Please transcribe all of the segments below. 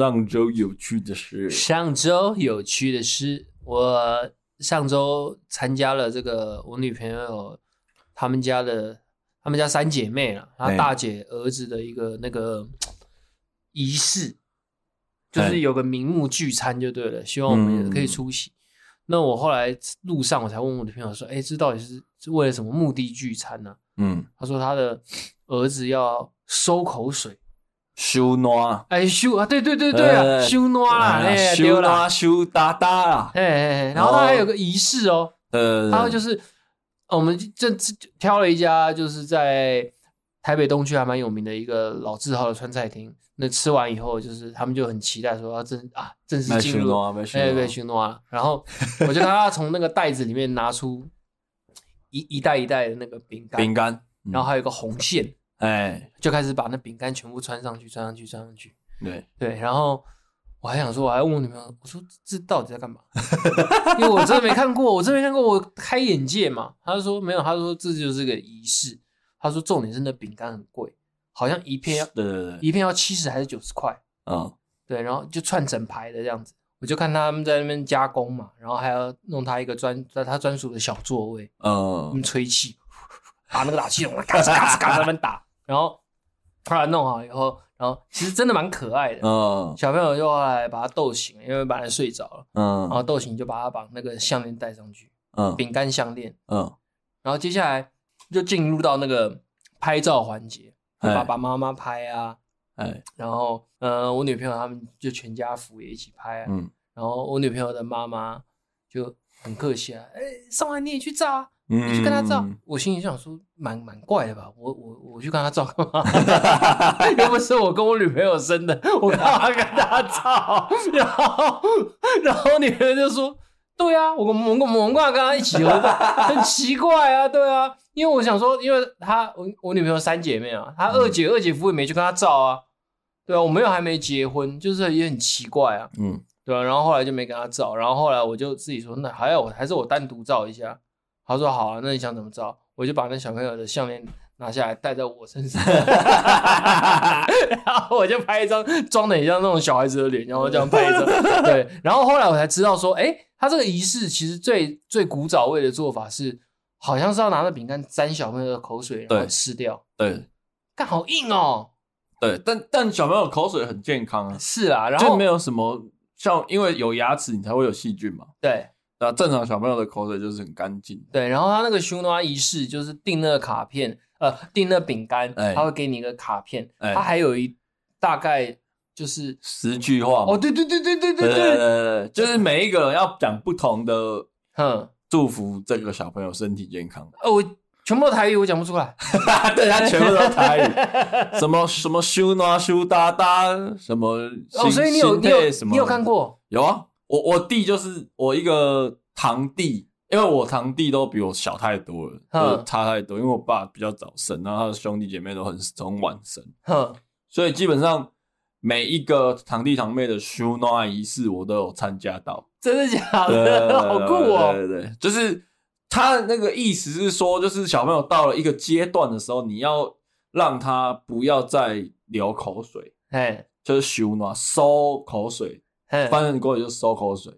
上周有趣的事。上周有趣的事，我上周参加了这个我女朋友他们家的，他们家三姐妹了，她大姐儿子的一个那个仪式，就是有个名目聚餐就对了，希望我们也可以出席。嗯、那我后来路上我才问我的朋友说：“哎，这到底是是为了什么目的聚餐呢、啊？”嗯，他说他的儿子要收口水。收暖，哎修啊，对对对对啊，修暖啦，哎修啦。修哒哒啦，哎哎，然后它还有个仪式哦，呃，他就是我们这次挑了一家就是在台北东区还蛮有名的一个老字号的川菜厅，那吃完以后就是他们就很期待说要正啊正式进入，哎对修暖，然后 我就看他从那个袋子里面拿出一一袋一袋的那个饼干，饼干，然后还有个红线。哎，就开始把那饼干全部穿上去，穿上去，穿上去。对对，然后我还想说，我还问我女朋友，我说这到底在干嘛？因为我真的没看过，我真的没看过，我开眼界嘛。他就说没有，他说这就是个仪式。他说重点是那饼干很贵，好像一片要对对对，一片要七十还是九十块？嗯，对，然后就串整排的这样子。我就看他们在那边加工嘛，然后还要弄他一个专在他专属的小座位，嗯，吹气，把那个打气筒嘎吱嘎吱嘎吱在那边打。然后后来弄好以后，然后其实真的蛮可爱的。嗯，小朋友就后来把他逗醒，因为本来睡着了。嗯，然后逗醒就把他把那个项链戴上去。嗯，饼干项链。嗯，然后接下来就进入到那个拍照环节，爸爸妈妈拍啊。哎，然后呃，我女朋友他们就全家福也一起拍。嗯，然后我女朋友的妈妈就很客气啊，哎，上来你也去照啊。你去跟他照，我心里想说，蛮蛮怪的吧？我我我去跟他照干嘛？又不是我跟我女朋友生的，我干嘛跟他照？然后然后女朋友就说：“对啊，我我我我们干嘛跟他一起合照？很奇怪啊，对啊，因为我想说，因为他我我女朋友三姐妹啊，她二姐二姐夫也没去跟他照啊，对啊，我们又还没结婚，就是也很奇怪啊，嗯，对啊，然后后来就没跟他照，然后后来我就自己说，那还要我还是我单独照一下。他说好啊，那你想怎么着？我就把那小朋友的项链拿下来戴在我身上，然后我就拍一张装的很像那种小孩子的脸，然后这样拍一张。对，然后后来我才知道说，哎，他这个仪式其实最最古早味的做法是，好像是要拿着饼干沾小朋友的口水，然后吃掉。对，干好硬哦。对，但但小朋友口水很健康啊。是啊，然后就没有什么像，因为有牙齿，你才会有细菌嘛。对。那正常小朋友的口水就是很干净。对，然后他那个修诺仪式就是订那个卡片，呃，订那个饼干，欸、他会给你一个卡片，欸、他还有一大概就是十句话。哦，对对对对对对对，就是每一个人要讲不同的，哼，祝福这个小朋友身体健康。哦，我全部都台语，我讲不出来。对，他全部都台语，什么什么修诺修哒哒，什么哦，所以你有你有你有看过？有啊。我我弟就是我一个堂弟，因为我堂弟都比我小太多了，就差太多。因为我爸比较早生，然后他的兄弟姐妹都很很晚生，所以基本上每一个堂弟堂妹的修暖仪式我都有参加到。真的假的？好酷哦！对对对，就是他那个意思是说，就是小朋友到了一个阶段的时候，你要让他不要再流口水，哎，就是修暖收口水。翻成过去就收口水，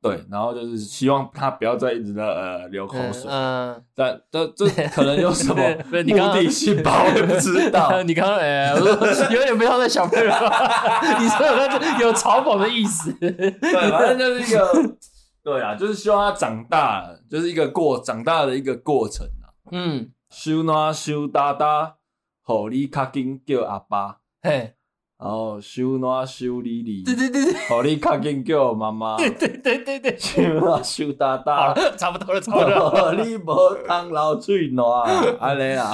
对，然后就是希望他不要再一直在呃流口水，嗯，但这这 可能有什么目的性吧，我也不知 道。你刚刚哎，我说有点不像在小朋友，你说有有嘲讽的意思，对，反正就是一个，对啊，就是希望他长大，就是一个过长大的一个过程啊。嗯，收暖收哒哒，吼你卡紧叫阿爸，嘿。然后收暖收哩哩，对对对对，好你卡紧叫我妈妈，对对对对对，收暖收哒哒，差不多了差不多了，你无当老嘴暖，安尼啊，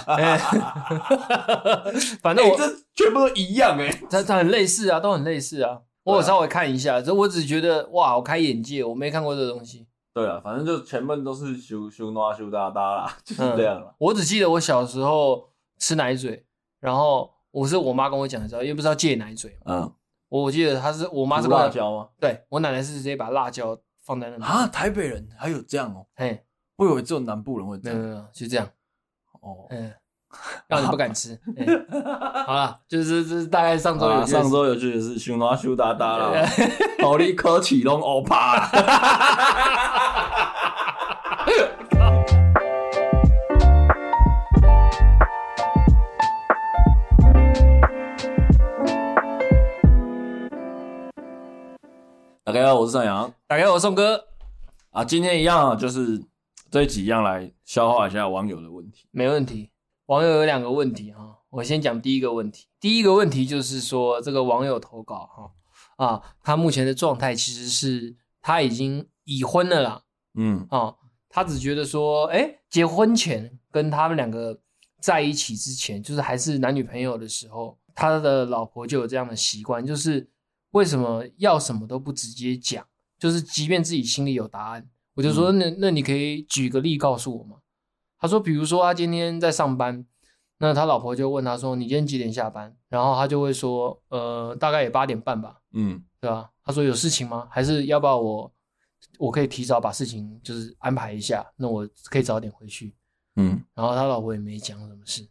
反正我这全部都一样诶，它它很类似啊，都很类似啊。我有稍微看一下，这我只觉得哇，好开眼界，我没看过这个东西。对啊，反正就全部都是收收暖收哒哒啦，就是这样了。我只记得我小时候吃奶嘴，然后。我是我妈跟我讲的时候，又不知道戒奶嘴。嗯，我记得她是我妈是辣椒吗？对，我奶奶是直接把辣椒放在那里。啊，台北人还有这样哦？嘿，我以为只有南部人会这样。没有没有，就这样。哦，嗯，让你不敢吃。好了，就是这是大概上周有上周有趣的是熊拿熊哒哒啦，好你可启动欧巴。大家好，我是上扬。大家好，我是宋哥。啊，今天一样，就是这一集一样来消化一下网友的问题。没问题，网友有两个问题哈，我先讲第一个问题。第一个问题就是说，这个网友投稿哈啊，他目前的状态其实是他已经已婚了啦。嗯啊，他只觉得说，哎，结婚前跟他们两个在一起之前，就是还是男女朋友的时候，他的老婆就有这样的习惯，就是。为什么要什么都不直接讲？就是即便自己心里有答案，我就说那那你可以举个例告诉我吗？他说，比如说他今天在上班，那他老婆就问他说：“你今天几点下班？”然后他就会说：“呃，大概也八点半吧。”嗯，对吧？他说：“有事情吗？还是要不要我我可以提早把事情就是安排一下？那我可以早点回去。”嗯，然后他老婆也没讲什么事，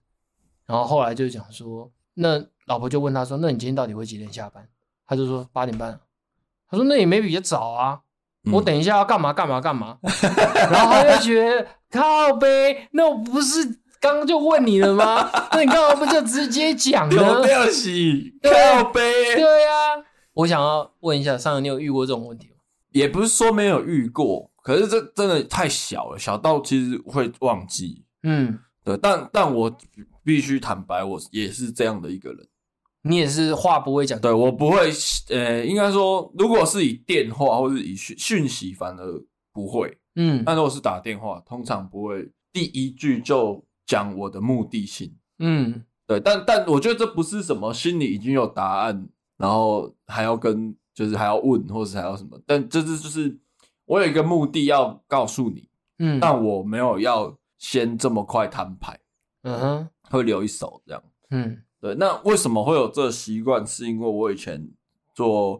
然后后来就讲说：“那老婆就问他说：‘那你今天到底会几点下班？’”他就说八点半，他说那也没比较早啊，嗯、我等一下要干嘛干嘛干嘛，然后他就觉得靠呗，那我不是刚刚就问你了吗？那你干嘛不就直接讲呢？不要洗靠呗，对呀、啊。我想要问一下，上人你有遇过这种问题吗？也不是说没有遇过，可是这真的太小了，小到其实会忘记。嗯，对，但但我必须坦白，我也是这样的一个人。你也是话不会讲，对，我不会，呃，应该说，如果是以电话或是以讯讯息，反而不会，嗯，但如果是打电话，通常不会第一句就讲我的目的性，嗯，对，但但我觉得这不是什么心里已经有答案，然后还要跟就是还要问或是还要什么，但这是就是我有一个目的要告诉你，嗯，但我没有要先这么快摊牌，嗯哼，会留一手这样，嗯。对，那为什么会有这习惯？是因为我以前做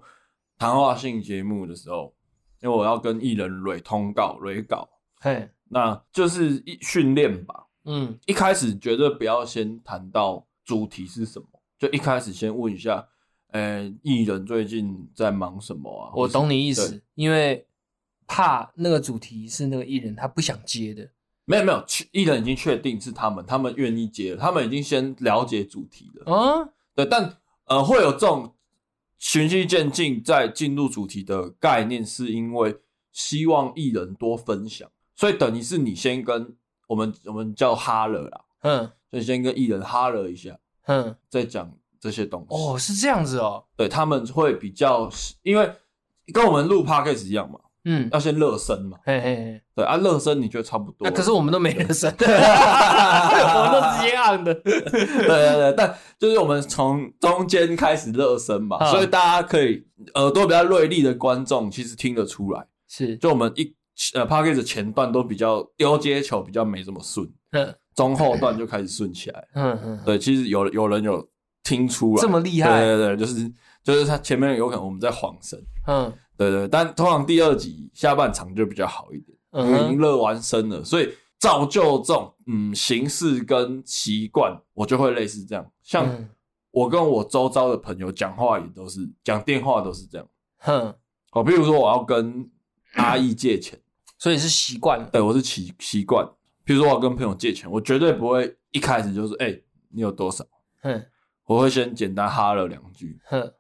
谈话性节目的时候，因为我要跟艺人蕊通告、蕊稿，嘿，那就是一训练吧。嗯，一开始绝对不要先谈到主题是什么，就一开始先问一下，呃，艺人最近在忙什么啊？我懂你意思，因为怕那个主题是那个艺人他不想接的。没有没有，艺人已经确定是他们，他们愿意接了，他们已经先了解主题了。啊，对，但呃，会有这种循序渐进再进入主题的概念，是因为希望艺人多分享，所以等于是你先跟我们我们叫哈了啦，嗯，就先跟艺人哈了一下，嗯，再讲这些东西。哦，是这样子哦，对，他们会比较，因为跟我们录 podcast 一样嘛。嗯，要先热身嘛。嘿嘿嘿，对啊，热身你觉得差不多。可是我们都没热身，我们都直接按的。对对对，但就是我们从中间开始热身嘛，所以大家可以耳朵比较锐利的观众其实听得出来。是，就我们一呃 Podcast 前段都比较丢接球比较没这么顺，中后段就开始顺起来。嗯嗯，对，其实有有人有听出来，这么厉害。对对对，就是就是他前面有可能我们在晃神。嗯。对对，但通常第二集下半场就比较好一点，嗯、因为已经热完身了，所以造就这种嗯形式跟习惯，我就会类似这样。像我跟我周遭的朋友讲话也都是讲电话都是这样。哼，好，比如说我要跟阿义借钱，所以是习惯。对，我是习习惯。比如说我要跟朋友借钱，我绝对不会一开始就是哎、欸，你有多少？哼，我会先简单哈了两句，哼，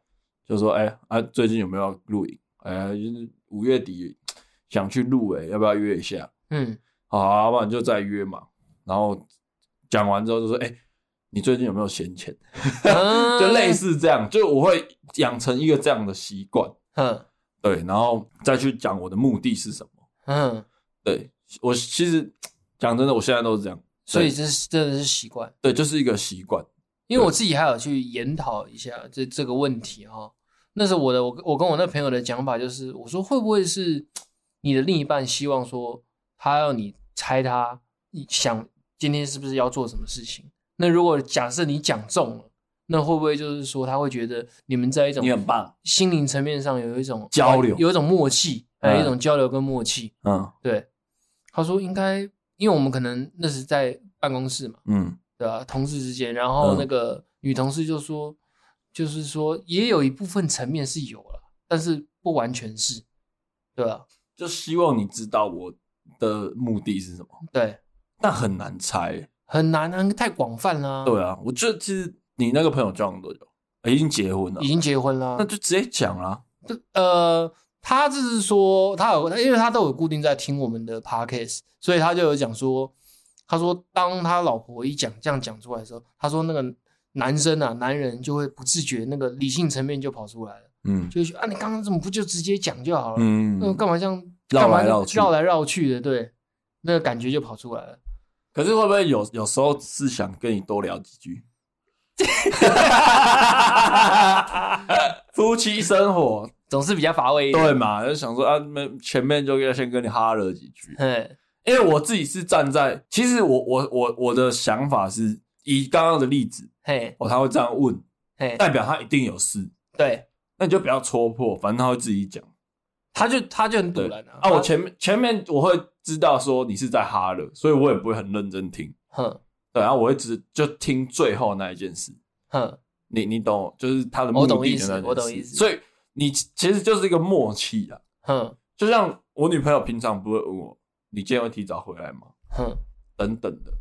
就说哎、欸、啊，最近有没有要录影？哎呀，就是五月底想去录哎，要不要约一下？嗯，好啊，要不然就再约嘛。然后讲完之后就说：“哎，你最近有没有闲钱？” 就类似这样，就我会养成一个这样的习惯。嗯，对，然后再去讲我的目的是什么。嗯，对，我其实讲真的，我现在都是这样，所以这是真的是习惯。对，就是一个习惯。因为我自己还有去研讨一下这这个问题哈。那是我的，我我跟我那朋友的讲法就是，我说会不会是你的另一半希望说他要你猜他想今天是不是要做什么事情？那如果假设你讲中了，那会不会就是说他会觉得你们在一种你很棒心灵层面上有一种交流，有一种默契，还有一种交流跟默契。嗯，对。他说应该，因为我们可能那是在办公室嘛。嗯。对吧、啊？同事之间，然后那个女同事就说，嗯、就是说也有一部分层面是有了，但是不完全是，对吧、啊？就希望你知道我的目的是什么。对，但很难猜，很难啊，太广泛了。对啊，我觉得其实你那个朋友交往多久？已经结婚了，已经结婚了，那就直接讲了。呃，他就是说，他有，因为他都有固定在听我们的 podcast，所以他就有讲说。他说：“当他老婆一讲这样讲出来的时候，他说那个男生啊，男人就会不自觉那个理性层面就跑出来了，嗯，就是啊，你刚刚怎么不就直接讲就好了？嗯，那干嘛这样绕来绕去，绕来绕去的？对，那个感觉就跑出来了。可是会不会有有时候是想跟你多聊几句？夫妻生活总是比较乏味，对嘛？就想说啊，那前面就要先跟你哈了几句，嘿。”因为我自己是站在，其实我我我我的想法是以刚刚的例子，嘿，哦，他会这样问，嘿，代表他一定有事，对，那你就不要戳破，反正他会自己讲，他就他就很赌烂啊，啊，我前面前面我会知道说你是在哈了，所以我也不会很认真听，哼，对，然后我会只就听最后那一件事，哼，你你懂，就是他的目的的那件事，我懂意思，所以你其实就是一个默契啊，哼，就像我女朋友平常不会问我。你今天会提早回来吗？哼，等等的，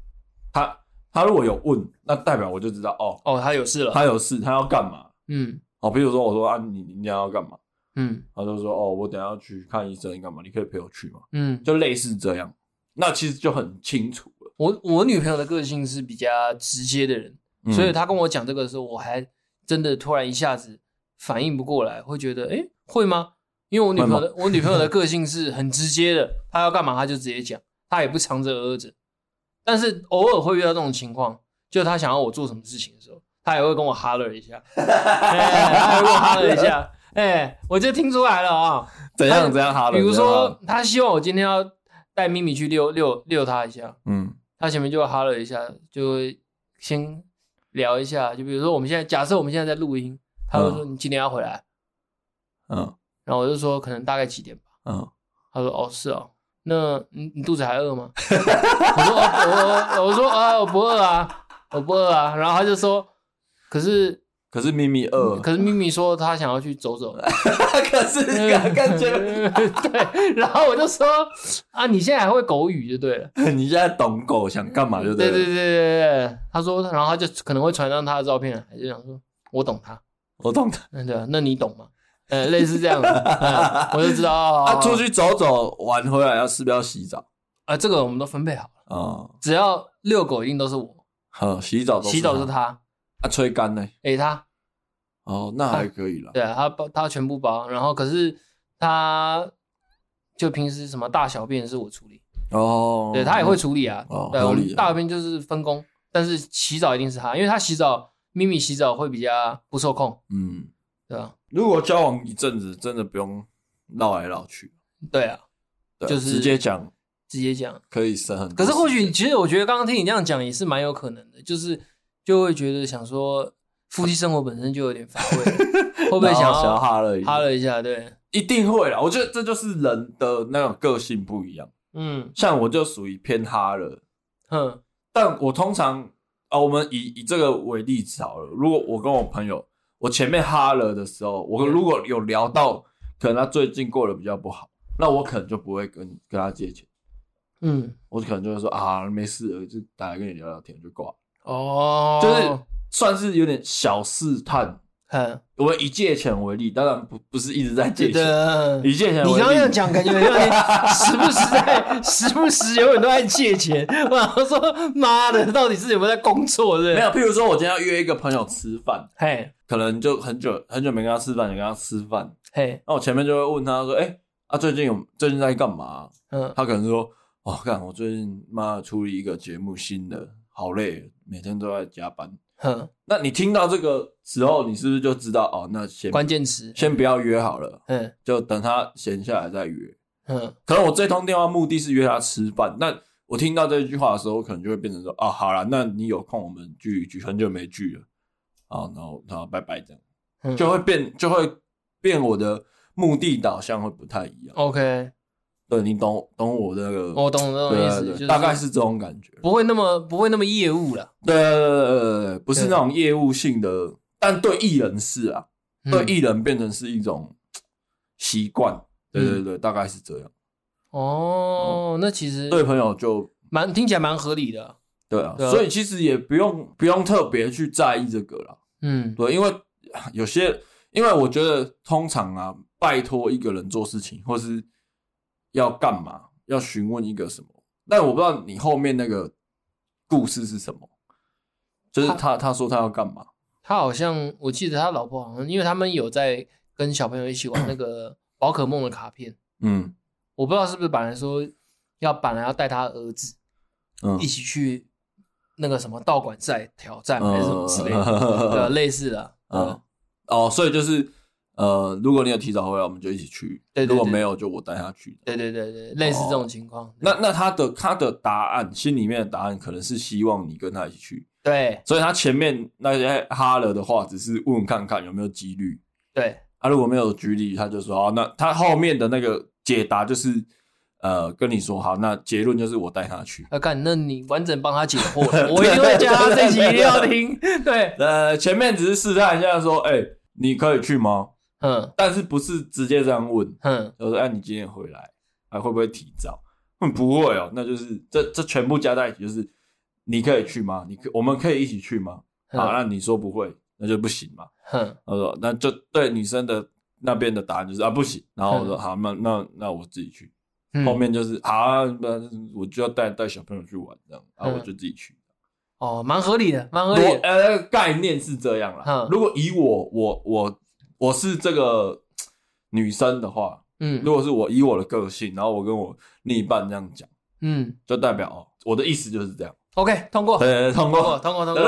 他他如果有问，那代表我就知道哦哦，他有事了，他有事，他要干嘛？嗯，哦，比如说我说啊，你你要干嘛？嗯，他就说哦，我等下要去看医生，你干嘛？你可以陪我去吗？嗯，就类似这样，那其实就很清楚了。我我女朋友的个性是比较直接的人，嗯、所以她跟我讲这个的时候，我还真的突然一下子反应不过来，会觉得哎，会吗？因为我女朋友的我女朋友的个性是很直接的，她要干嘛她就直接讲，她也不藏着掖着。但是偶尔会遇到这种情况，就他想要我做什么事情的时候，他也会跟我哈了一下，她会跟我哈了一下，哎，我就听出来了啊，怎样怎样哈了？比如说，他希望我今天要带咪咪去遛遛遛他一下，嗯，他前面就会哈了一下，就会先聊一下，就比如说我们现在假设我们现在在录音，他会说你今天要回来，嗯。然后我就说可能大概几点吧。嗯，他说哦是哦，那你你肚子还饿吗？我说我我说啊我不饿啊，我不饿啊。然后他就说，可是可是咪咪饿，可是咪咪说他想要去走走。可是感觉对，然后我就说啊你现在还会狗语就对了，你现在懂狗想干嘛就对了。对对对对对，他说，然后他就可能会传上他的照片，还就想说我懂他，我懂他。嗯对啊，那你懂吗？呃，类似这样子，嗯，我就知道。他出去走走玩回来要是不是要洗澡？啊，这个我们都分配好了。哦，只要遛狗一定都是我。好，洗澡都洗澡是他。啊，吹干呢？诶，他。哦，那还可以了。对啊，他包他全部包，然后可是他就平时什么大小便是我处理。哦。对，他也会处理啊。哦。对，我们大小便就是分工，但是洗澡一定是他，因为他洗澡，咪咪洗澡会比较不受控。嗯。对啊。如果交往一阵子，真的不用绕来绕去。对啊，就是直接讲，直接讲可以省很多。可是或许，其实我觉得刚刚听你这样讲也是蛮有可能的，就是就会觉得想说，夫妻生活本身就有点乏味，会不会想要哈了哈了一下？对，一定会啦。我觉得这就是人的那种个性不一样。嗯，像我就属于偏哈了。哼，但我通常啊，我们以以这个为例子好了。如果我跟我朋友。我前面哈了的时候，我如果有聊到，可能他最近过得比较不好，那我可能就不会跟跟他借钱。嗯，我可能就会说啊，没事，就打来跟你聊聊天就挂。哦，就是算是有点小试探。嗯，我以借钱为例，当然不不是一直在借钱。以借钱为例，你刚刚讲，感觉有点时不时在，时不时有很多在借钱。我想说，妈的，到底是有没有在工作？对，没有。譬如说，我今天要约一个朋友吃饭，嘿。可能就很久很久没跟他吃饭，你跟他吃饭，嘿，那我前面就会问他说：“哎、欸，啊，最近有最近在干嘛？”嗯，他可能说：“哦，干，我最近妈出了一个节目新的，好累，每天都在加班。”哼，那你听到这个时候，你是不是就知道哦？那先关键词，先不要约好了，嗯，就等他闲下来再约。嗯，可能我这通电话目的是约他吃饭，那我听到这句话的时候，我可能就会变成说：“哦，好了，那你有空我们聚一聚，很久没聚了。”啊，然后然后拜拜，这样就会变，就会变，我的目的导向会不太一样。OK，对，你懂懂我这个，我懂这种意思，就是大概是这种感觉，不会那么不会那么业务了。对对对对，不是那种业务性的，但对艺人是啊，对艺人变成是一种习惯。对对对，大概是这样。哦，那其实对朋友就蛮听起来蛮合理的。对啊，所以其实也不用不用特别去在意这个了。嗯，对，因为有些，因为我觉得通常啊，拜托一个人做事情，或是要干嘛，要询问一个什么，但我不知道你后面那个故事是什么，就是他他，他说他要干嘛，他好像我记得他老婆好像，因为他们有在跟小朋友一起玩那个 宝可梦的卡片，嗯，我不知道是不是本来说要本来要带他儿子，嗯，一起去。那个什么道馆赛挑战还是什么之类的，对，类似的，嗯，哦，所以就是，呃，如果你有提早回来，我们就一起去；对，如果没有，就我带他去。对对对对，类似这种情况。那那他的他的答案，心里面的答案可能是希望你跟他一起去。对，所以他前面那些哈了的话，只是问问看看有没有几率。对，他如果没有几率，他就说啊，那他后面的那个解答就是。呃，跟你说好，那结论就是我带他去。啊，看，那你完整帮他解惑，我一定会叫他这集一定要听。对，呃，前面只是试探一下，说，哎、欸，你可以去吗？嗯，但是不是直接这样问？嗯，我说，哎，你今天回来还会不会提早？嗯，不会哦，那就是这这全部加在一起，就是你可以去吗？你可我们可以一起去吗？好，那你说不会，那就不行嘛。哼，我说那就对女生的那边的答案就是啊不行。然后我说好，那那那我自己去。后面就是啊，那我就要带带小朋友去玩这样，然后我就自己去。哦，蛮合理的，蛮合理的。呃，那个概念是这样啦。如果以我我我我是这个女生的话，嗯，如果是我以我的个性，然后我跟我另一半这样讲，嗯，就代表哦，我的意思就是这样。OK，通过，对，通过，通过，通过。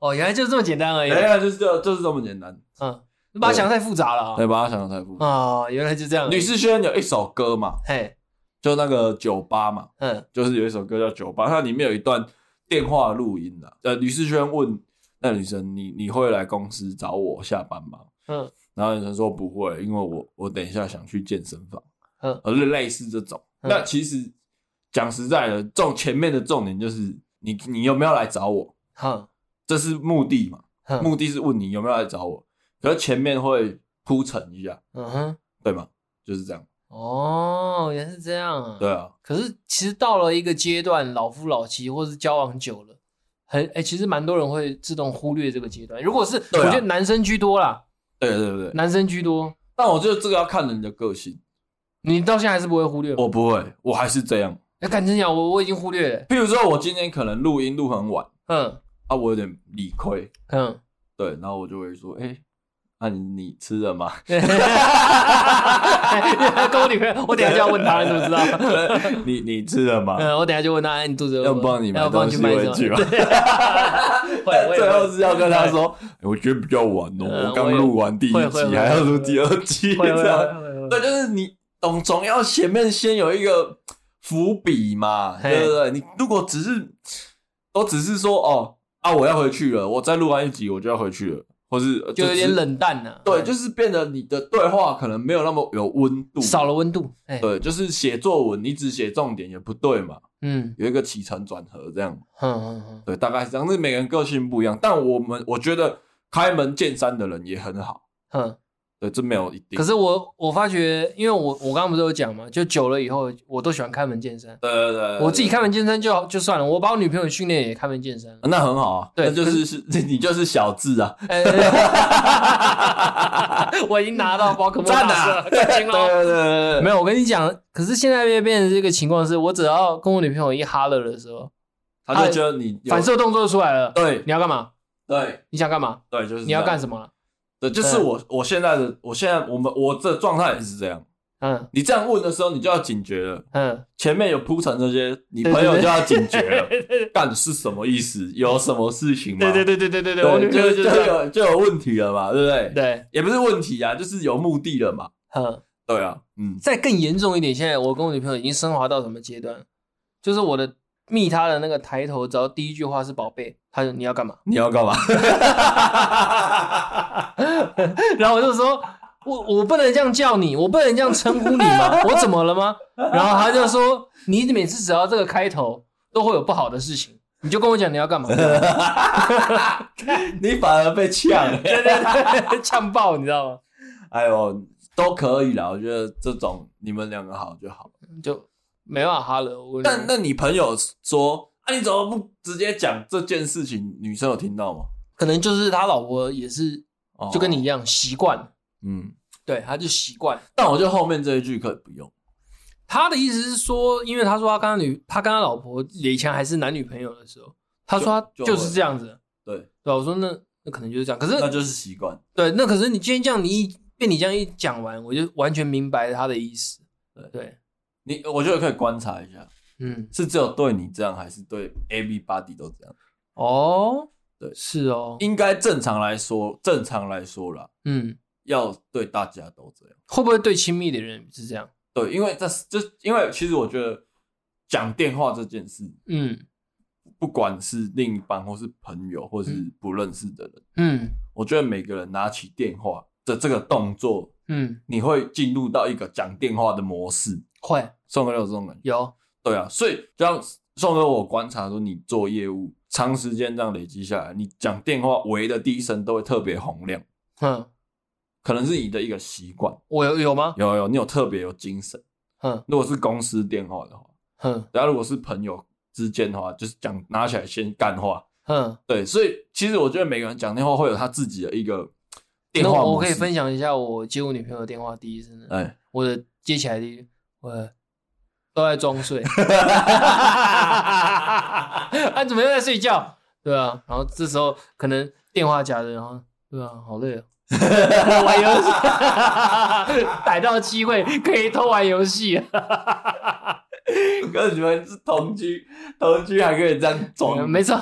哦，原来就是这么简单而已。原来就是就就是这么简单。嗯。把它想得太复杂了，对，把它想得太复杂啊！原来就这样。吕士轩有一首歌嘛，嘿，就那个酒吧嘛，嗯，就是有一首歌叫《酒吧》，它里面有一段电话录音的。呃，吕士轩问那女生：“你你会来公司找我下班吗？”嗯，然后女生说：“不会，因为我我等一下想去健身房。”嗯，而类似这种。那其实讲实在的，重前面的重点就是你你有没有来找我？哼，这是目的嘛？目的是问你有没有来找我。可是前面会铺陈一下，嗯哼，对吗？就是这样。哦，原来是这样啊。对啊。可是其实到了一个阶段，老夫老妻，或是交往久了，很哎、欸，其实蛮多人会自动忽略这个阶段。如果是，我觉得男生居多啦。对对对，男生居多。但我觉得这个要看人的个性。你到现在还是不会忽略？我不会，我还是这样。哎、欸，敢真讲，我我已经忽略了。譬如说，我今天可能录音录很晚，嗯，啊，我有点理亏，嗯，对，然后我就会说，哎、欸。那你你吃了吗？跟我女朋友，我等下就要问她，你怎么知道？你你吃了吗？嗯，我等下就问她，你肚子饿吗？要帮你买东西回去吗？最后是要跟她说，我觉得比较晚哦，我刚录完第一集，还要录第二集，这样。对，就是你总总要前面先有一个伏笔嘛，对不对？你如果只是都只是说哦啊，我要回去了，我再录完一集我就要回去了。或是就，有点冷淡了，对，就是变得你的对话可能没有那么有温度，少了温度。对，就是写作文，你只写重点也不对嘛。嗯，有一个起承转合这样。嗯嗯嗯，对，大概是这样。那每个人个性不一样，但我们我觉得开门见山的人也很好。嗯。对，这没有一定。可是我我发觉，因为我我刚刚不是有讲嘛，就久了以后，我都喜欢开门见山。对对对，我自己开门见山就就算了，我把我女朋友训练也开门见山，那很好啊。对，就是是 你就是小智啊。我已经拿到宝可梦大师了，开心了。对对对，没有，我跟你讲，可是现在变变成这个情况是，我只要跟我女朋友一哈了的时候，他就觉得你反射动作就出来了。对，你要干嘛？对，你想干嘛？对，就是你要干什么？对，就是我我现在的，我现在我们我这状态也是这样。嗯，你这样问的时候，你就要警觉了。嗯，前面有铺陈这些，你朋友就要警觉了。干是什么意思？有什么事情吗？对对对对对对对，就就有就有问题了嘛，对不对？对，也不是问题啊，就是有目的了嘛。嗯，对啊，嗯。再更严重一点，现在我跟我女朋友已经升华到什么阶段？就是我的。密他的那个抬头，只要第一句话是“宝贝”，他就：“你要干嘛？”你要干嘛？然后我就说：“我我不能这样叫你，我不能这样称呼你吗？我怎么了吗？然后他就说，你每次只要这个开头都会有不好的事情，你就跟我讲你要干嘛？你反而被呛，对对对，呛爆，你知道吗？哎呦，都可以啦，我觉得这种你们两个好就好，就没办法哈了。但那你朋友说，啊，你怎么不直接讲这件事情？女生有听到吗？可能就是他老婆也是，就跟你一样习惯。哦嗯，对，他就习惯。但我觉得后面这一句可以不用。他的意思是说，因为他说他跟他女，他跟他老婆以前还是男女朋友的时候，他说他就是这样子。对对，我说那那可能就是这样。可是那就是习惯。对，那可是你今天这样，你一被你这样一讲完，我就完全明白他的意思。对对，你我觉得可以观察一下，嗯，是只有对你这样，还是对 everybody 都这样？哦，对，是哦，应该正常来说，正常来说啦，嗯。要对大家都这样，会不会对亲密的人是这样？对，因为这是就因为其实我觉得讲电话这件事，嗯，不管是另一半或是朋友或是不认识的人，嗯，我觉得每个人拿起电话的这个动作，嗯，你会进入到一个讲电话的模式，会。宋哥有这种感觉？有。对啊，所以就像宋哥，我观察说，你做业务长时间这样累积下来，你讲电话喂的第一声都会特别洪亮，嗯。可能是你的一个习惯，我有有吗？有有，你有特别有精神。哼，如果是公司电话的话，哼，然后如果是朋友之间的话，就是讲拿起来先干话。哼，对，所以其实我觉得每个人讲电话会有他自己的一个电话。那我可以分享一下我接我女朋友的电话第一声。哎，我的接起来的，我都在装睡。啊，怎么又在睡觉？对啊，然后这时候可能电话夹着，然后对啊，好累啊。玩游戏，逮到机会可以偷玩游戏。可是你们是同居，同居还可以这样装，没错。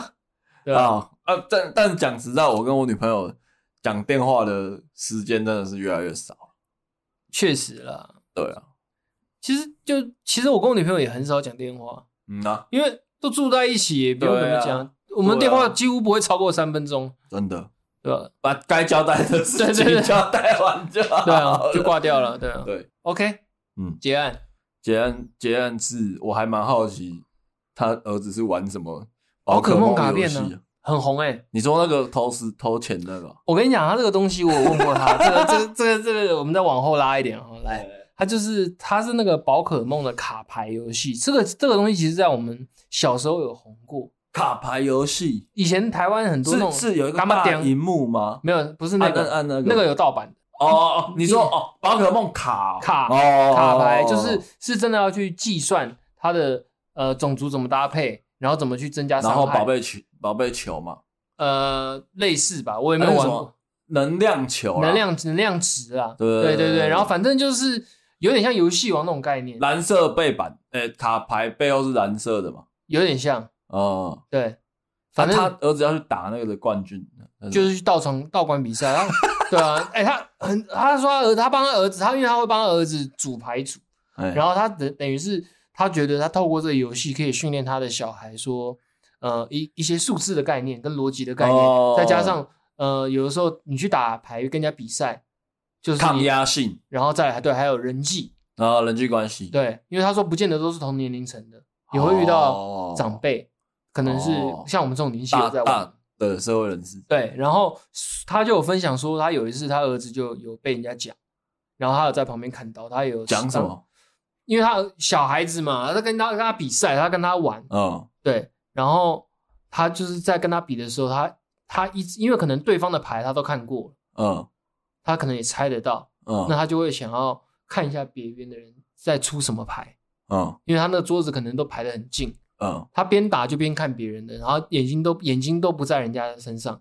对啊，啊，但但讲实在，我跟我女朋友讲电话的时间真的是越来越少。确实啦，对啊。其实就其实我跟我女朋友也很少讲电话，嗯啊，因为都住在一起，也不用怎么讲，我们电话几乎不会超过三分钟，真的。对吧？把该交代的事情交代完就好，对啊，就挂掉了。对啊，对，OK，嗯，结案，结案，结案是，我还蛮好奇，他儿子是玩什么宝可梦卡片呢？很红哎。你说那个偷是偷钱那个？我跟你讲，他这个东西我有问过他，这个、这个、这个、这个，我们再往后拉一点哦，来，他就是它是那个宝可梦的卡牌游戏，这个这个东西其实在我们小时候有红过。卡牌游戏，以前台湾很多那种是是有一个大荧幕吗？没有，不是那个，按那个，那个有盗版的。哦哦，你说哦，宝可梦卡卡哦，卡牌就是是真的要去计算它的呃种族怎么搭配，然后怎么去增加伤害，然后宝贝球宝贝球嘛，呃，类似吧，我也没有玩过。能量球，能量能量值啊，对对对对，然后反正就是有点像游戏王那种概念。蓝色背板，诶，卡牌背后是蓝色的嘛？有点像。哦，对，反正他儿子要去打那个的冠军，就是去道场道馆比赛。然后，对啊，哎，他很，他说他儿子，他帮他儿子，他因为他会帮他儿子组牌组，然后他等等于是他觉得他透过这个游戏可以训练他的小孩，说，呃，一一些数字的概念跟逻辑的概念，再加上呃，有的时候你去打牌跟人家比赛，就是抗压性，然后再来对，还有人际，然后人际关系，对，因为他说不见得都是同年龄层的，也会遇到长辈。可能是像我们这种年纪在玩的社会人士，对。然后他就有分享说，他有一次他儿子就有被人家讲，然后他有在旁边看到，他有讲什么？因为他小孩子嘛，他跟他跟他比赛，他跟他玩，嗯，对。然后他就是在跟他比的时候，他他一因为可能对方的牌他都看过，嗯，他可能也猜得到，嗯，那他就会想要看一下别边的人在出什么牌，嗯，因为他那桌子可能都排得很近。嗯，他边打就边看别人的，然后眼睛都眼睛都不在人家的身上，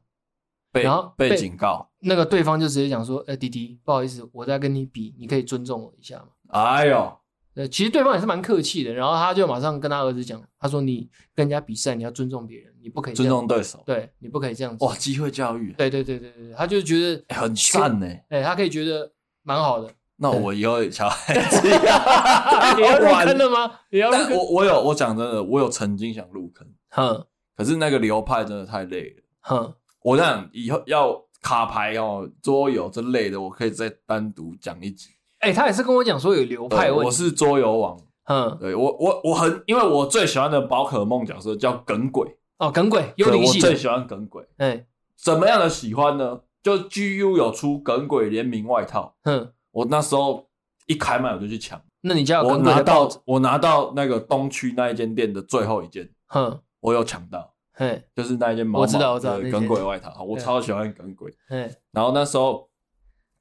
被然后被，被警告，那个对方就直接讲说：“哎、欸，弟弟，不好意思，我在跟你比，你可以尊重我一下吗？”哎呦，呃，其实对方也是蛮客气的，然后他就马上跟他儿子讲，他说：“你跟人家比赛，你要尊重别人，你不可以尊重对手，对你不可以这样子。”哇，机会教育，对对对对对，他就觉得、欸、很善呢，哎，他可以觉得蛮好的。那我以后小孩子 你要入坑了吗？你要入坑？我我有，我讲真的，我有曾经想入坑，哼，可是那个流派真的太累了，哼，我想以后要卡牌哦、桌游之类的，我可以再单独讲一集。哎、欸，他也是跟我讲说有流派问题。我是桌游王，嗯，对我我我很，因为我最喜欢的宝可梦角色叫耿鬼哦，耿鬼幽灵系我最喜欢耿鬼。哎、欸，怎么样的喜欢呢？就 GU 有出耿鬼联名外套，嗯，我那时候一开卖我就去抢。那你家有我拿到我拿到那个东区那一间店的最后一件，哼，我有抢到，嘿，就是那一件毛毛我知道我知道耿鬼外套，我超喜欢耿鬼，嘿，然后那时候。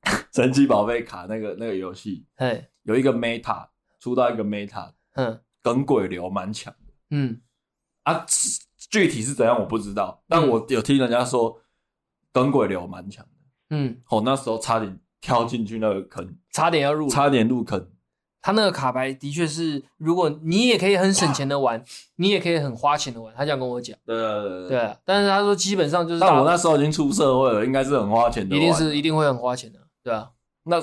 神奇宝贝卡那个那个游戏，嘿，有一个 Meta 出到一个 Meta，嗯，耿鬼流蛮强的，嗯，啊，具体是怎样我不知道，但我有听人家说耿鬼流蛮强的，嗯，哦，那时候差点跳进去那个坑，差点要入，差点入坑。他那个卡牌的确是，如果你也可以很省钱的玩，你也可以很花钱的玩。他这样跟我讲，对对对对啊。但是他说基本上就是，但我那时候已经出社会了，应该是很花钱的，一定是一定会很花钱的。对啊，那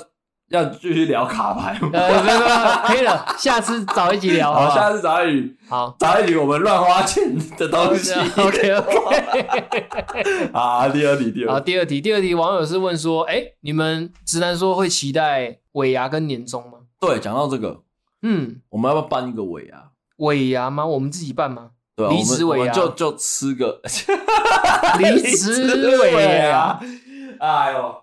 要继续聊卡牌吗？呃，没有没有，可以了，下次找一集聊好，好，下次找一集，好，找一集我们乱花钱的东西。OK OK。啊，第二题，第二题，好，第二题，第二题，网友是问说，哎，你们直男说会期待尾牙跟年终吗？对，讲到这个，嗯，我们要不要办一个尾牙？尾牙吗？我们自己办吗？对，离职尾牙，就就吃个离职尾牙。哎呦。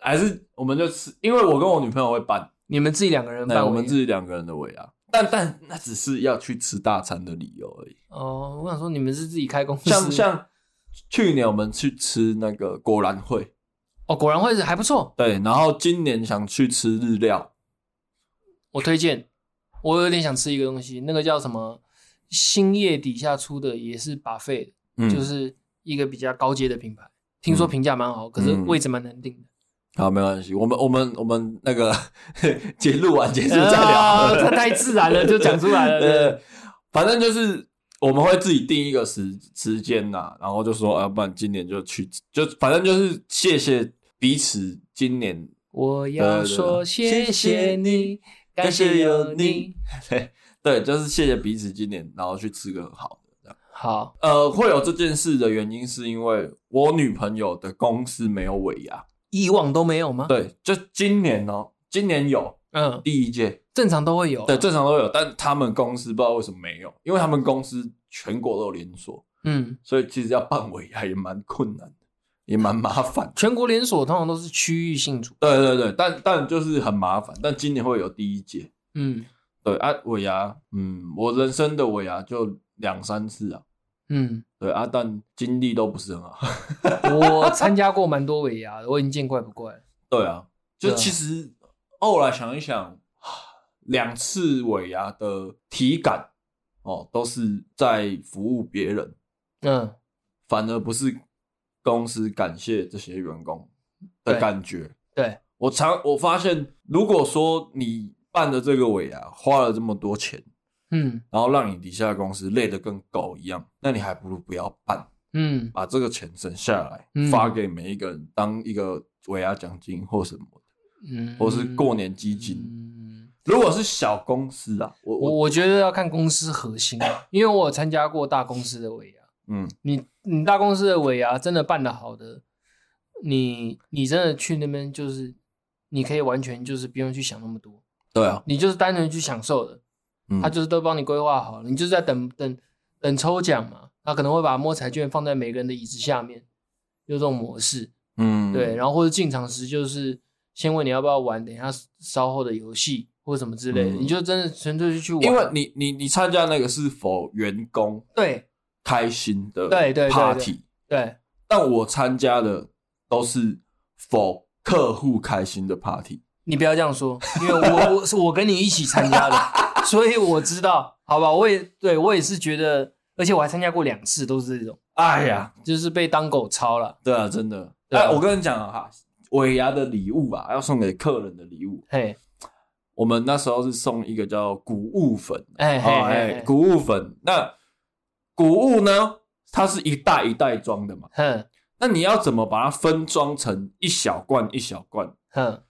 还是我们就吃，因为我跟我女朋友会办，你们自己两个人办，我们自己两个人的尾牙，但但那只是要去吃大餐的理由而已。哦，我想说你们是自己开公司，像像去年我们去吃那个果然会，哦，果然会是还不错，对，然后今年想去吃日料，我推荐，我有点想吃一个东西，那个叫什么兴业底下出的也是 buffet，嗯，就是一个比较高阶的品牌，听说评价蛮好，可是位置蛮难定的。好，没关系，我们我们我们那个 结录完结束再聊，这、呃、太自然了，就讲出来了。对，反正就是我们会自己定一个时时间呐，然后就说，要、啊、不然今年就去，就反正就是谢谢彼此。今年我要说谢谢你，感谢有你。对对，就是谢谢彼此。今年然后去吃个好的，好。呃，会有这件事的原因是因为我女朋友的公司没有尾牙。以往都没有吗？对，就今年哦，今年有，嗯，第一届正常都会有，对，正常都有，但他们公司不知道为什么没有，因为他们公司全国都有连锁，嗯，所以其实要办尾牙也蛮困难的，也蛮麻烦。全国连锁通常都是区域性组，对对对，但但就是很麻烦。但今年会有第一届，嗯，对啊，尾牙，嗯，我人生的尾牙就两三次啊。嗯，对啊，但经历都不是很好。我参加过蛮多尾牙的，我已经见怪不怪了。对啊，就其实后来想一想，两次尾牙的体感哦，都是在服务别人。嗯，反而不是公司感谢这些员工的感觉。对，对我常我发现，如果说你办的这个尾牙花了这么多钱。嗯，然后让你底下的公司累得跟狗一样，那你还不如不要办。嗯，把这个钱省下来，嗯、发给每一个人当一个尾牙奖金或什么的，嗯，或是过年基金。嗯，如果是小公司啊，我我我觉得要看公司核心，因为我有参加过大公司的尾牙。嗯，你你大公司的尾牙真的办得好的，你你真的去那边就是你可以完全就是不用去想那么多。对啊，你就是单纯去享受的。他就是都帮你规划好了，你就是在等等等抽奖嘛。他可能会把摸彩券放在每个人的椅子下面，有这种模式。嗯，对。然后或者进场时就是先问你要不要玩，等一下稍后的游戏或什么之类的，你就真的纯粹去玩。因为你你你参加那个是否员工对开心的对对 party 对，但我参加的都是否客户开心的 party。你不要这样说，因为我我是我跟你一起参加的。所以我知道，好吧，我也对我也是觉得，而且我还参加过两次，都是这种，哎呀，就是被当狗操了。对啊，真的。哎，我跟你讲啊，哈，尾牙的礼物啊，要送给客人的礼物，嘿，我们那时候是送一个叫谷物粉，哎哎，谷物粉。那谷物呢，它是一袋一袋装的嘛，哼，那你要怎么把它分装成一小罐一小罐？哼，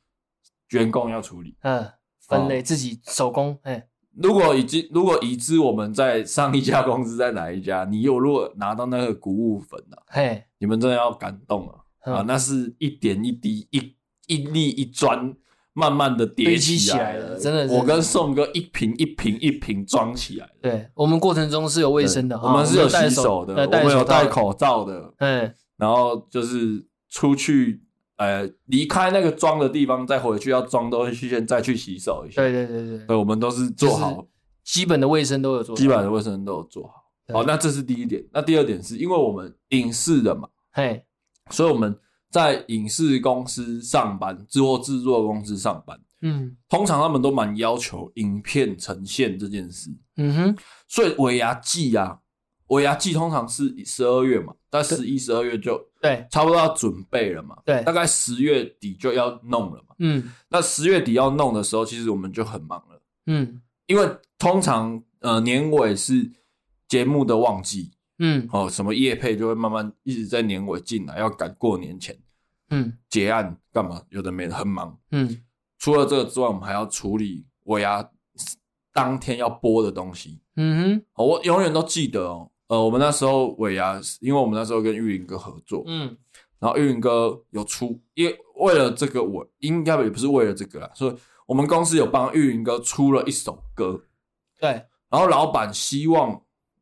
员工要处理，嗯，分类自己手工，哎。如果已经，如果已知我们在上一家公司在哪一家，你有如果拿到那个谷物粉啊，嘿，你们真的要感动啊！啊，那是一点一滴、一一粒一砖，慢慢的叠起来了，真的。我跟宋哥一瓶一瓶一瓶装起来的。对，我们过程中是有卫生的，我们是有洗手的，我们有戴口罩的。嗯，然后就是出去，呃，离开那个装的地方，再回去要装都会去先再去洗手一下。对对对对，对，我们都是做好。基本的卫生都有做，基本的卫生都有做好。好，那这是第一点。那第二点是因为我们影视的嘛，嘿，所以我们在影视公司上班，制或制作公司上班，嗯，通常他们都蛮要求影片呈现这件事，嗯哼，所以尾牙季啊，尾牙季通常是十二月嘛，但十一、十二月就对，差不多要准备了嘛，对，大概十月底就要弄了嘛，嗯，那十月底要弄的时候，其实我们就很忙了，嗯，因为通常呃年尾是。节目的旺季，嗯，哦，什么业配就会慢慢一直在年尾进来，要赶过年前，嗯，结案干嘛？有的没的，很忙，嗯。除了这个之外，我们还要处理尾牙当天要播的东西，嗯哼。我永远都记得哦，呃，我们那时候尾牙，因为我们那时候跟玉林哥合作，嗯，然后玉林哥有出，因为为了这个，我应该也不是为了这个啦，所以我们公司有帮玉林哥出了一首歌，对，然后老板希望。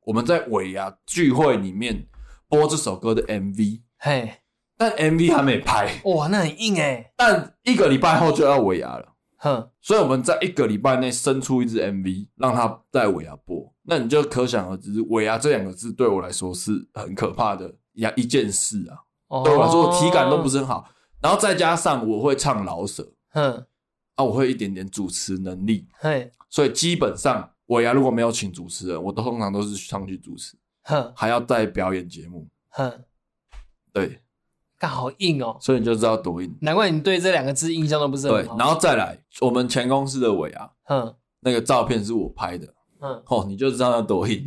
我们在尾牙聚会里面播这首歌的 MV，嘿，但 MV 还没拍，哇，那很硬诶。但一个礼拜后就要尾牙了，哼，所以我们在一个礼拜内生出一支 MV，让他在尾牙播。那你就可想而知，尾牙这两个字对我来说是很可怕的一一件事啊。哦、对我来说，我体感都不是很好。然后再加上我会唱老舍，哼，啊，我会一点点主持能力，嘿，所以基本上。尾牙如果没有请主持人，我都通常都是上去主持，哼，还要带表演节目，哼，对，干好硬哦，所以你就知道多硬，难怪你对这两个字印象都不是很好。对，然后再来，我们前公司的尾牙，哼，那个照片是我拍的。嗯，哦，你就知道他多硬，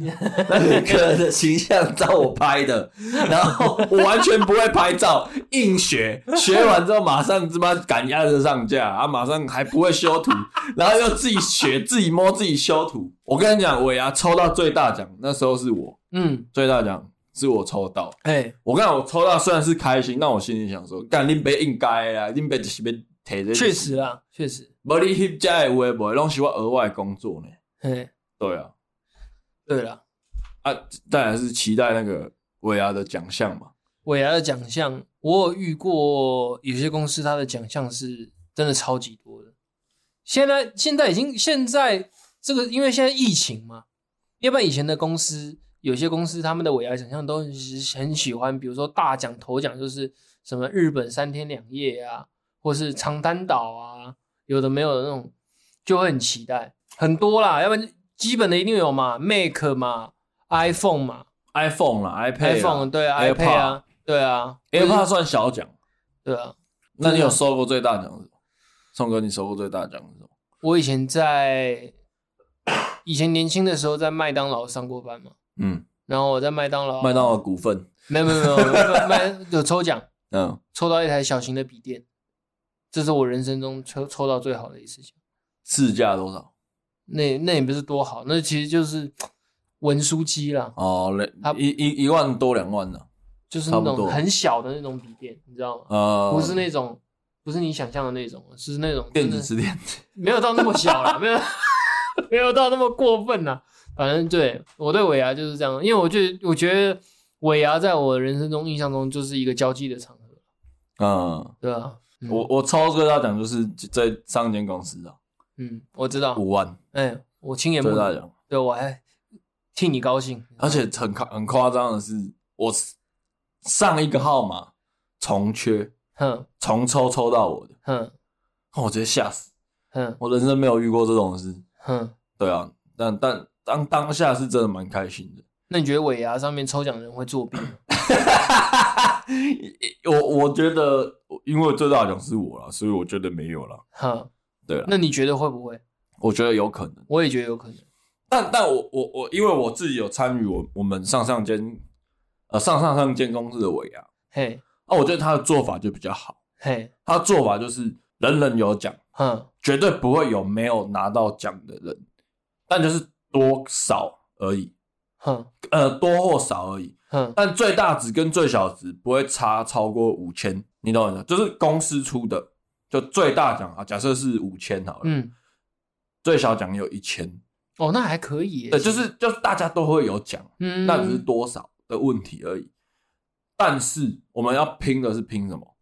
那个的形象照我拍的，然后我完全不会拍照，硬学，学完之后马上他妈赶鸭子上架，啊，马上还不会修图，然后又自己学，自己摸，自己修图。我跟你讲，尾牙抽到最大奖，那时候是我，嗯，最大奖是我抽到，哎、欸，我跟你讲，我抽到虽然是开心，但我心里想说，干你别应该啊，你别就是别提这，确实啊，确实，无你翕这的话，不会拢是我额外工作呢，嘿。对啊，对了，啊，当然是期待那个尾牙的奖项嘛。尾牙的奖项，我有遇过有些公司，它的奖项是真的超级多的。现在现在已经现在这个，因为现在疫情嘛，要不然以前的公司，有些公司他们的尾牙奖项都很很喜欢，比如说大奖头奖就是什么日本三天两夜啊，或是长滩岛啊，有的没有的那种，就会很期待很多啦，要不然。基本的一定有嘛，Mac 嘛，iPhone 嘛，iPhone 啦，iPad，iPhone 对啊，iPad 啊，对啊，AirPod 算小奖，对啊。那你有收过最大奖是什么？宋哥，你收过最大奖是什么？我以前在 以前年轻的时候在麦当劳上过班嘛，嗯，然后我在麦当劳，麦当劳股份，没有没有没有，麦有抽奖，嗯，抽到一台小型的笔电，这是我人生中抽抽到最好的一次奖。市价多少？那那也不是多好，那其实就是文书机啦。哦，那一一一万多两万呢，就是那种很小的那种笔电，你知道吗？呃，不是那种，不是你想象的那种，是那种电子词典，没有到那么小了，没有没有到那么过分啦。反正对我对尾牙就是这样，因为我觉得我觉得尾牙在我人生中印象中就是一个交际的场合。嗯，对啊，我我抽最大奖就是在上一间公司啊。嗯，我知道。五万，哎、欸，我亲眼目睹，对，我还替你高兴。而且很夸很夸张的是，我上一个号码重缺，哼，重抽抽到我的，哼，我直接吓死，哼，我人生没有遇过这种事，哼，对啊，但但当当下是真的蛮开心的。那你觉得尾牙上面抽奖的人会作弊吗？我我觉得，因为最大奖是我了，所以我觉得没有了，哼。对，那你觉得会不会？我觉得有可能，我也觉得有可能。但但我我我，因为我自己有参与我我们上上间呃上上上间公司的尾牙，嘿，啊，我觉得他的做法就比较好，嘿，他的做法就是人人有奖，嗯，绝对不会有没有拿到奖的人，但就是多少而已，哼，呃，多或少而已。哼，但最大值跟最小值不会差超过五千，你懂我意思？就是公司出的，就最大奖啊，假设是五千好了，嗯，最小奖有一千。哦，那还可以。对，就是就是大家都会有奖，嗯，那只是多少的问题而已。但是我们要拼的是拼什么？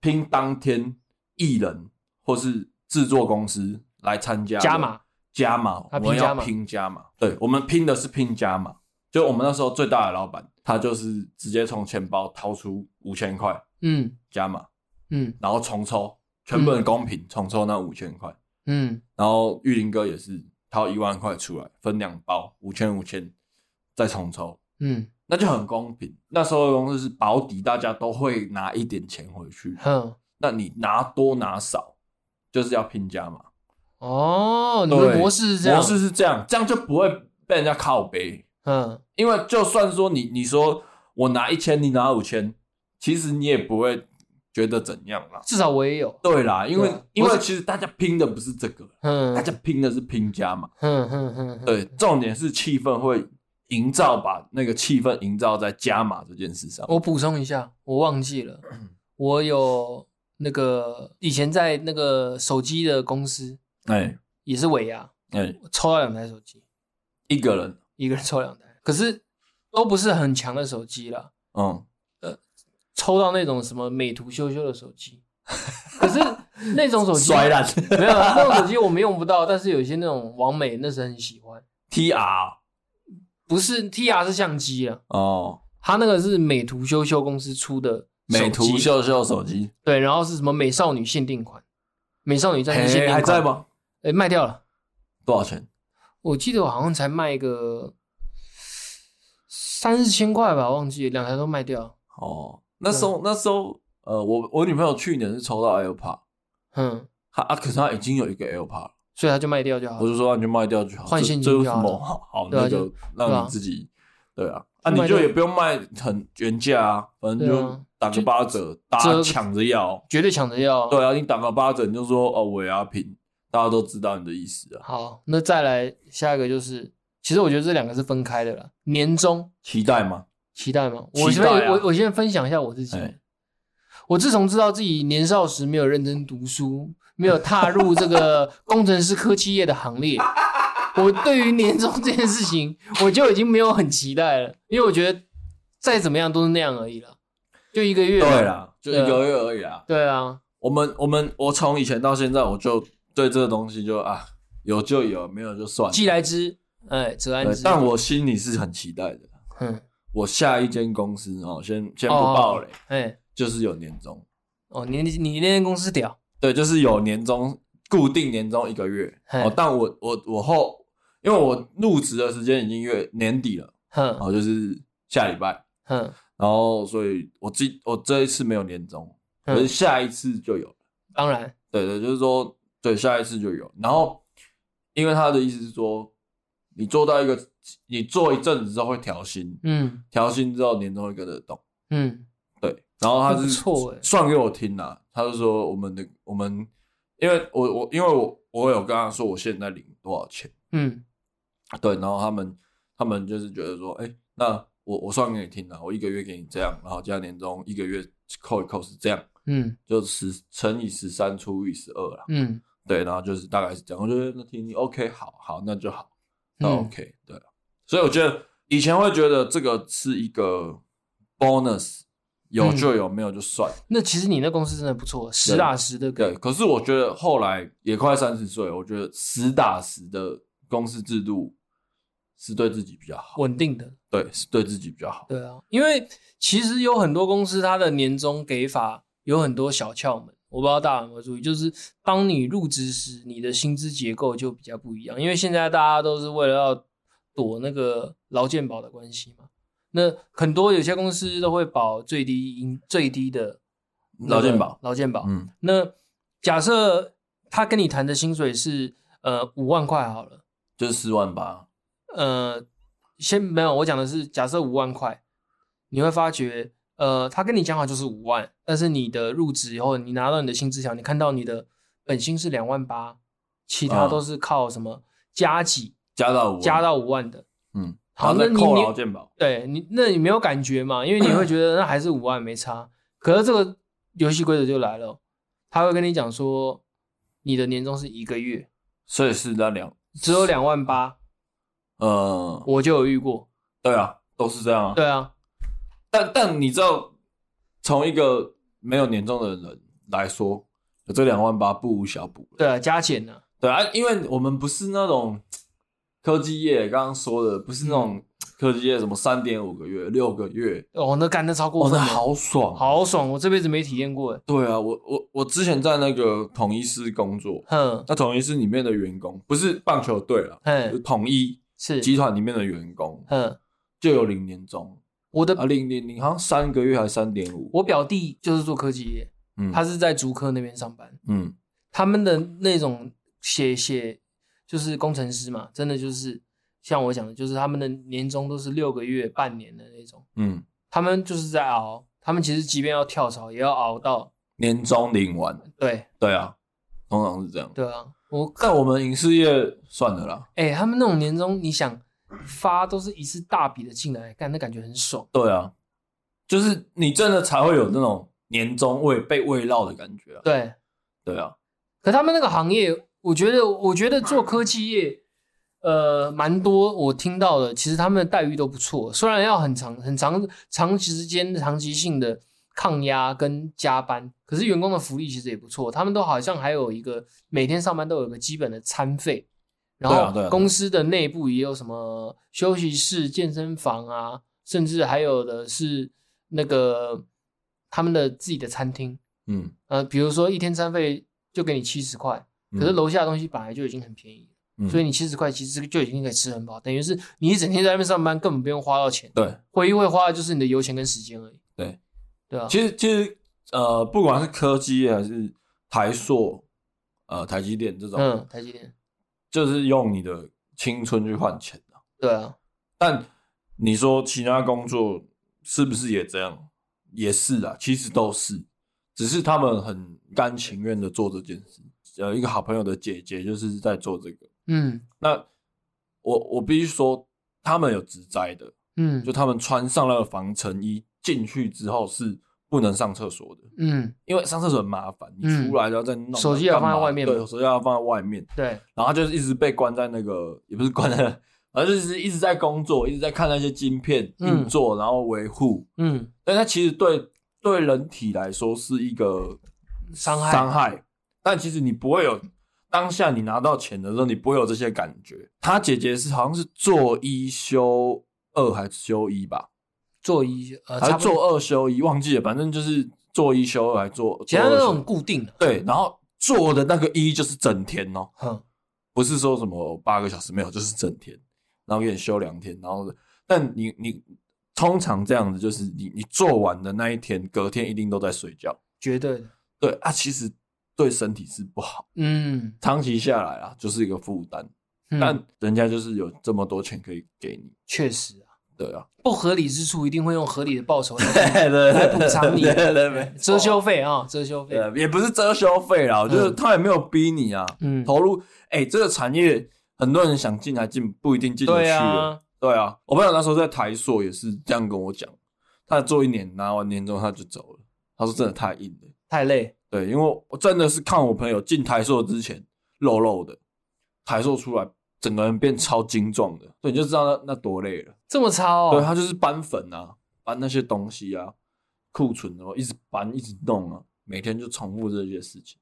拼当天艺人或是制作公司来参加加码加码，我们要拼加码。对，我们拼的是拼加码。就我们那时候最大的老板，他就是直接从钱包掏出五千块，嗯，加码，嗯，然后重抽，全部人公平重抽那五千块，嗯，然后玉林哥也是掏一万块出来分两包，五千五千再重抽，嗯。那就很公平。那时候的公司是保底，大家都会拿一点钱回去。哼，那你拿多拿少，就是要拼加码。哦，你的模式是这样，模式是这样，这样就不会被人家靠背。嗯，因为就算说你你说我拿一千，你拿五千，其实你也不会觉得怎样啦。至少我也有。对啦，因为因为其实大家拼的不是这个，嗯，大家拼的是拼加嘛。嗯嗯嗯，对，重点是气氛会。营造把那个气氛营造在加码这件事上。我补充一下，我忘记了，我有那个以前在那个手机的公司，哎，也是尾牙，哎，抽到两台手机，一个人。一个人抽两台，可是都不是很强的手机啦。嗯，呃，抽到那种什么美图秀秀的手机，可是那种手机 摔烂，没有那种手机我们用不到，但是有一些那种网美那时候很喜欢。TR。不是 TR 是相机啊，哦，他那个是美图秀秀公司出的美图秀秀手机，对，然后是什么美少女限定款，美少女战士限定款。还在吗？哎，卖掉了，多少钱？我记得我好像才卖个三四千块吧，忘记两台都卖掉。哦，那时候那时候，呃，我我女朋友去年是抽到 AirPod，嗯，她啊，可是她已经有一个 AirPod。所以她就卖掉就好。我就说，你就卖掉就好。换现金就好。好，好，那就让你自己，对啊，啊，你就也不用卖很原价啊，反正就打个八折，大家抢着要，绝对抢着要。对啊，你打个八折，你就说哦，尾牙品，大家都知道你的意思啊。好，那再来下一个就是，其实我觉得这两个是分开的啦。年终期待吗？期待吗？我先我我先分享一下我自己。我自从知道自己年少时没有认真读书。没有踏入这个 工程师科技业的行列，我对于年终这件事情，我就已经没有很期待了，因为我觉得再怎么样都是那样而已了，就一个月。对啦，就一个月而已啦。对啊，我们我们我从以前到现在，我就对这个东西就啊，有就有，没有就算了。既来之，哎，则安之。但我心里是很期待的。嗯，我下一间公司哦，先先不报嘞，哎，就是有年终。哦，你你那间公司屌。对，就是有年终，固定年终一个月。哦，但我我我后，因为我入职的时间已经月年底了，然后就是下礼拜，然后所以我这我这一次没有年终，可是下一次就有了。当然，对对，就是说，对，下一次就有。然后，因为他的意思是说，你做到一个，你做一阵子之后会调薪，嗯，调薪之后年终会跟着动，嗯，对。然后他是算给我听啦。他就说我们的我们，因为我我因为我我有跟他说我现在领多少钱，嗯，对，然后他们他们就是觉得说，哎，那我我算给你听啦，我一个月给你这样，然后加年终一个月扣一扣是这样，嗯，就十乘以十三除以十二啦，嗯，对，然后就是大概是这样，我觉得那听你 OK，好好那就好，那 OK，对，所以我觉得以前会觉得这个是一个 bonus。有就有，没有就算。那其实你那公司真的不错，实打实的。对，可是我觉得后来也快三十岁，我觉得实打实的公司制度是对自己比较好，稳定的。对，是对自己比较好。对啊，因为其实有很多公司它的年终给法有很多小窍门，我不知道大家有没有注意，就是当你入职时，你的薪资结构就比较不一样，因为现在大家都是为了要躲那个劳健保的关系嘛。那很多有些公司都会保最低最低的劳健保，劳健保。嗯，那假设他跟你谈的薪水是呃五万块好了，就是四万八。呃，先没有，我讲的是假设五万块，你会发觉呃，他跟你讲好就是五万，但是你的入职以后，你拿到你的薪资条，你看到你的本薪是两万八，其他都是靠什么加几加到五加到五万的。嗯。好，那你你对你，那你没有感觉嘛？因为你会觉得那还是五万没差。可是这个游戏规则就来了，他会跟你讲说，你的年终是一个月，所以是那两只有两万八。呃，我就有遇过。对啊，都是这样啊。对啊，但但你知道，从一个没有年终的人来说，这两万八不无小补。对啊，加减呢？对啊，因为我们不是那种。科技业刚刚说的不是那种科技业，什么三点五个月、六个月哦，那干的超过分，好爽，好爽！我这辈子没体验过。对啊，我我我之前在那个统一狮工作，哼，那统一狮里面的员工不是棒球队了，嗯，统一是集团里面的员工，嗯，就有领年终。我的啊，领领领，好像三个月还是三点五。我表弟就是做科技业，嗯，他是在竹科那边上班，嗯，他们的那种写写。就是工程师嘛，真的就是像我讲的，就是他们的年终都是六个月、半年的那种。嗯，他们就是在熬，他们其实即便要跳槽，也要熬到年终领完。对对啊，通常是这样。对啊，我在我们影视业算了啦。哎、欸，他们那种年终，你想发都是一次大笔的进来，干那感觉很爽。对啊，就是你真的才会有那种年终味被慰劳的感觉啊。对对啊，可他们那个行业。我觉得，我觉得做科技业，呃，蛮多我听到的，其实他们的待遇都不错。虽然要很长、很长、长期时间、长期性的抗压跟加班，可是员工的福利其实也不错。他们都好像还有一个每天上班都有一个基本的餐费，然后公司的内部也有什么休息室、健身房啊，甚至还有的是那个他们的自己的餐厅。嗯，呃，比如说一天餐费就给你七十块。可是楼下的东西本来就已经很便宜，嗯、所以你七十块其实就已经可以吃很饱，等于是你一整天在那边上班，根本不用花到钱。对，会一会花的就是你的油钱跟时间而已。对，对啊。其实其实呃，不管是科技还是台塑，呃，台积电这种，嗯，台积电就是用你的青春去换钱的。对啊。但你说其他工作是不是也这样？也是啊，其实都是，只是他们很甘情愿的做这件事。有一个好朋友的姐姐就是在做这个，嗯，那我我必须说，他们有职灾的，嗯，就他们穿上那个防尘衣进去之后是不能上厕所的，嗯，因为上厕所很麻烦，你出来然后再弄手机要放在外面，对，手机要放在外面，对，然后就是一直被关在那个，也不是关在，而就是一直在工作，一直在看那些晶片运作，然后维护，嗯，但它其实对对人体来说是一个伤害。伤害。但其实你不会有当下你拿到钱的时候，你不会有这些感觉。他姐姐是好像是做一休二还是休一吧？做一呃，还是做二休一，忘记了。反正就是做一休二还做。其他那种固定的。对，然后做的那个一就是整天哦，哼，不是说什么八个小时没有，就是整天，然后给你休两天，然后但你你通常这样子就是你你做完的那一天，隔天一定都在睡觉，绝对的。对啊，其实。对身体是不好，嗯，长期下来啊，就是一个负担。嗯、但人家就是有这么多钱可以给你，确实啊，对啊，不合理之处一定会用合理的报酬来 来补偿你，对对对，遮羞费啊，遮羞费，也不是遮羞费啦，就是他也没有逼你啊，嗯，投入，哎、欸，这个产业很多人想进来进不一定进得去啊，对啊，我朋友那时候在台硕也是这样跟我讲，他做一年拿完年终他就走了，他说真的太硬了，太累。对，因为我真的是看我朋友进台硕之前肉肉的，台硕出来整个人变超精壮的，对，你就知道那那多累了。这么超？哦？对，他就是搬粉啊，搬那些东西啊，库存哦，一直搬一直弄啊，每天就重复这些事情，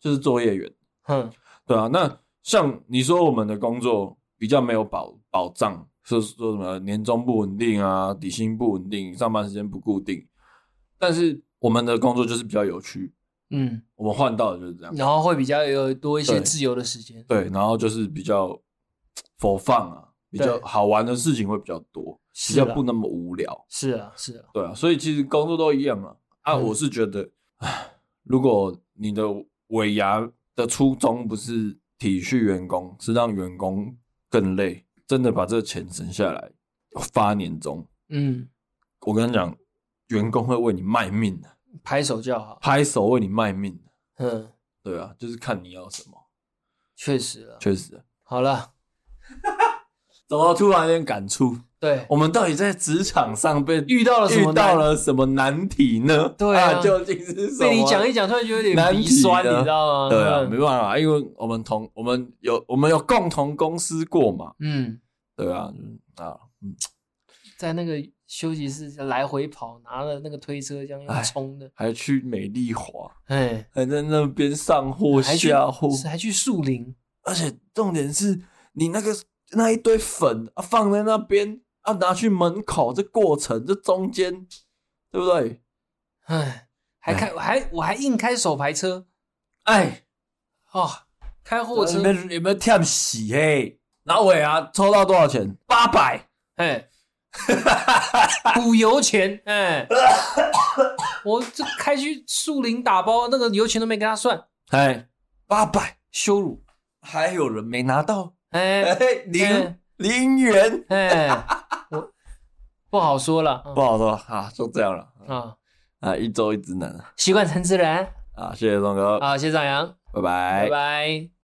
就是作业员。哼，对啊。那像你说我们的工作比较没有保保障，说说什么年终不稳定啊，底薪不稳定，上班时间不固定，但是我们的工作就是比较有趣。嗯，我们换到的就是这样，然后会比较有多一些自由的时间，对，然后就是比较 for fun 啊，比较好玩的事情会比较多，比较不那么无聊。是啊，是啊，对啊，所以其实工作都一样嘛。啊，我是觉得，唉，如果你的尾牙的初衷不是体恤员工，是让员工更累，真的把这个钱省下来发年终，嗯，我跟你讲，员工会为你卖命的。拍手叫好，拍手为你卖命的。嗯，对啊，就是看你要什么。确实啊，确实。好了，怎么突然有点感触？对，我们到底在职场上被遇到了什么遇到了什么难题呢？对啊，究竟是什么？被你讲一讲，突然就有点鼻酸，你知道吗？对啊，没办法，因为我们同我们有我们有共同公司过嘛。嗯，对啊，啊，嗯，在那个休息室来回跑，拿了那个推车这样要冲的，还去美丽华，哎，还在那边上货下货，还去树林，而且重点是你那个。那一堆粉啊，放在那边啊，拿去门口，这过程这中间，对不对？哎，还开还我还硬开手排车，哎，哦，开货车。有没有有没有添喜嘿？老伟啊，抽到多少钱？八百，哎，补油钱，哎，我这开去树林打包，那个油钱都没跟他算，哎，八百，羞辱，还有人没拿到。哎，零零元，哎，我不好说了，不好说啊，就这样了。啊。啊，一周一直能，习惯成自然。啊，谢谢宋哥，好，谢谢张扬，拜拜，拜拜。